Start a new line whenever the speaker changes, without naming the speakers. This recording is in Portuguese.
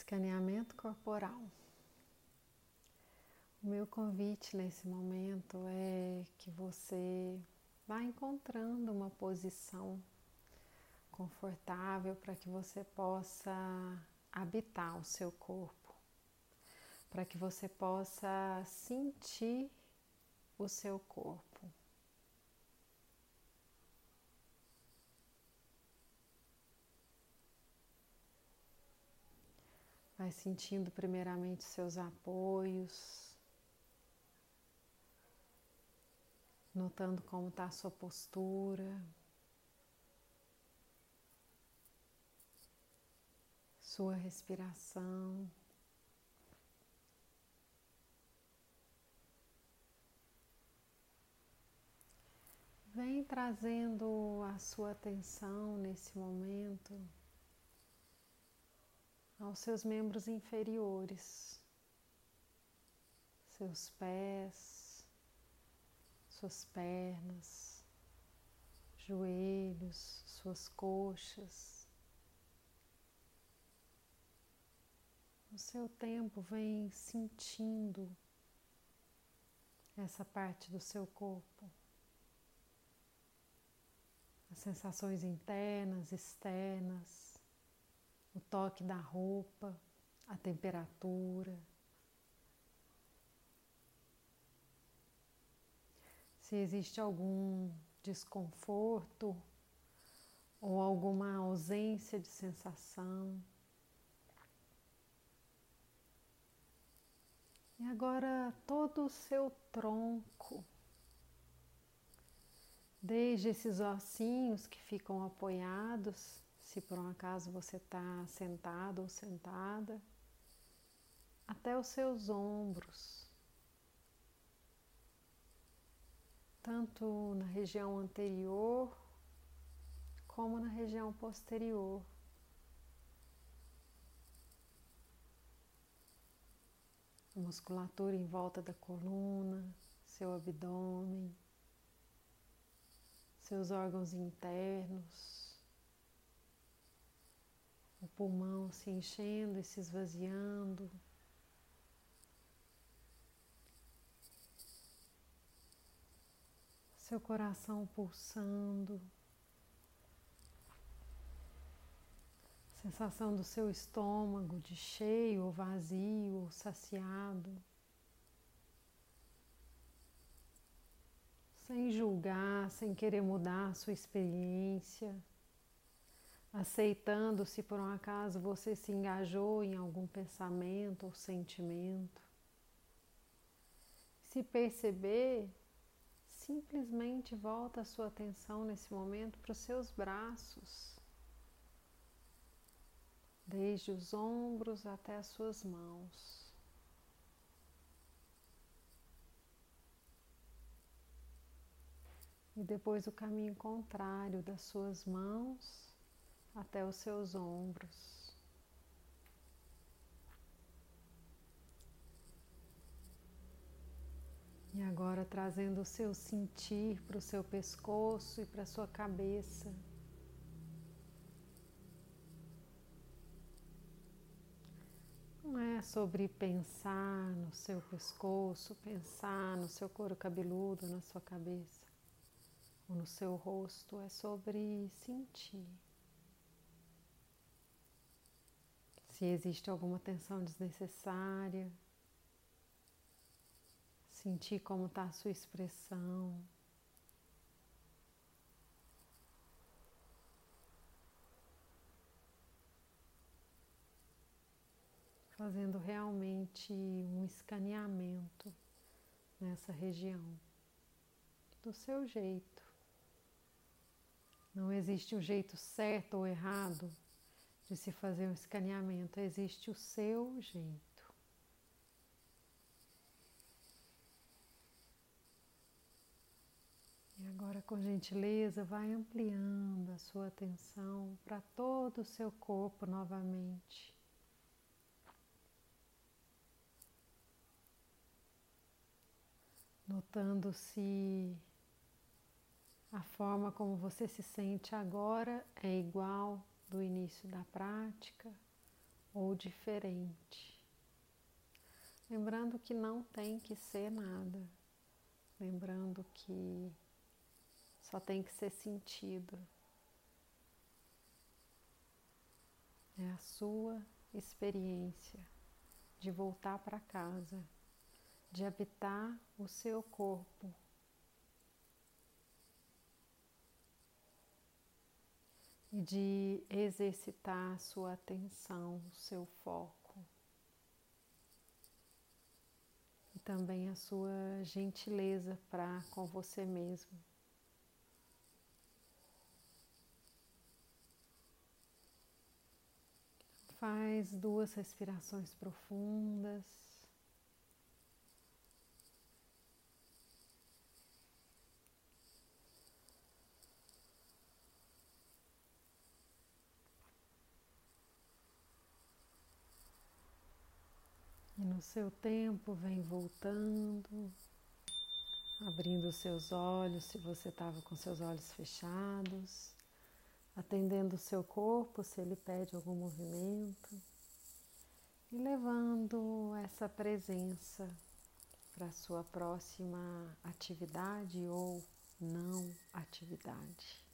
escaneamento corporal. O meu convite nesse momento é que você vá encontrando uma posição confortável para que você possa habitar o seu corpo, para que você possa sentir o seu corpo. Vai sentindo primeiramente seus apoios, notando como está a sua postura, sua respiração. Vem trazendo a sua atenção nesse momento aos seus membros inferiores, seus pés, suas pernas, joelhos, suas coxas. O seu tempo vem sentindo essa parte do seu corpo, as sensações internas, externas o toque da roupa, a temperatura. Se existe algum desconforto ou alguma ausência de sensação. E agora todo o seu tronco, desde esses ossinhos que ficam apoiados se por um acaso você está sentado ou sentada, até os seus ombros, tanto na região anterior como na região posterior. A musculatura em volta da coluna, seu abdômen, seus órgãos internos o pulmão se enchendo e se esvaziando. Seu coração pulsando. Sensação do seu estômago de cheio ou vazio ou saciado. Sem julgar, sem querer mudar a sua experiência aceitando se por um acaso você se engajou em algum pensamento ou sentimento. Se perceber, simplesmente volta a sua atenção nesse momento para os seus braços, desde os ombros até as suas mãos. E depois o caminho contrário das suas mãos até os seus ombros. E agora trazendo o seu sentir para o seu pescoço e para a sua cabeça. Não é sobre pensar no seu pescoço, pensar no seu couro cabeludo, na sua cabeça ou no seu rosto, é sobre sentir. Se existe alguma tensão desnecessária, sentir como está a sua expressão. Fazendo realmente um escaneamento nessa região, do seu jeito. Não existe um jeito certo ou errado de se fazer um escaneamento, existe o seu jeito. E agora, com gentileza, vai ampliando a sua atenção para todo o seu corpo novamente. Notando se a forma como você se sente agora é igual do início da prática ou diferente. Lembrando que não tem que ser nada, lembrando que só tem que ser sentido. É a sua experiência de voltar para casa, de habitar o seu corpo. De exercitar sua atenção, o seu foco. E também a sua gentileza para com você mesmo. Faz duas respirações profundas. E seu tempo vem voltando, abrindo os seus olhos se você estava com seus olhos fechados atendendo o seu corpo se ele pede algum movimento e levando essa presença para a sua próxima atividade ou não atividade.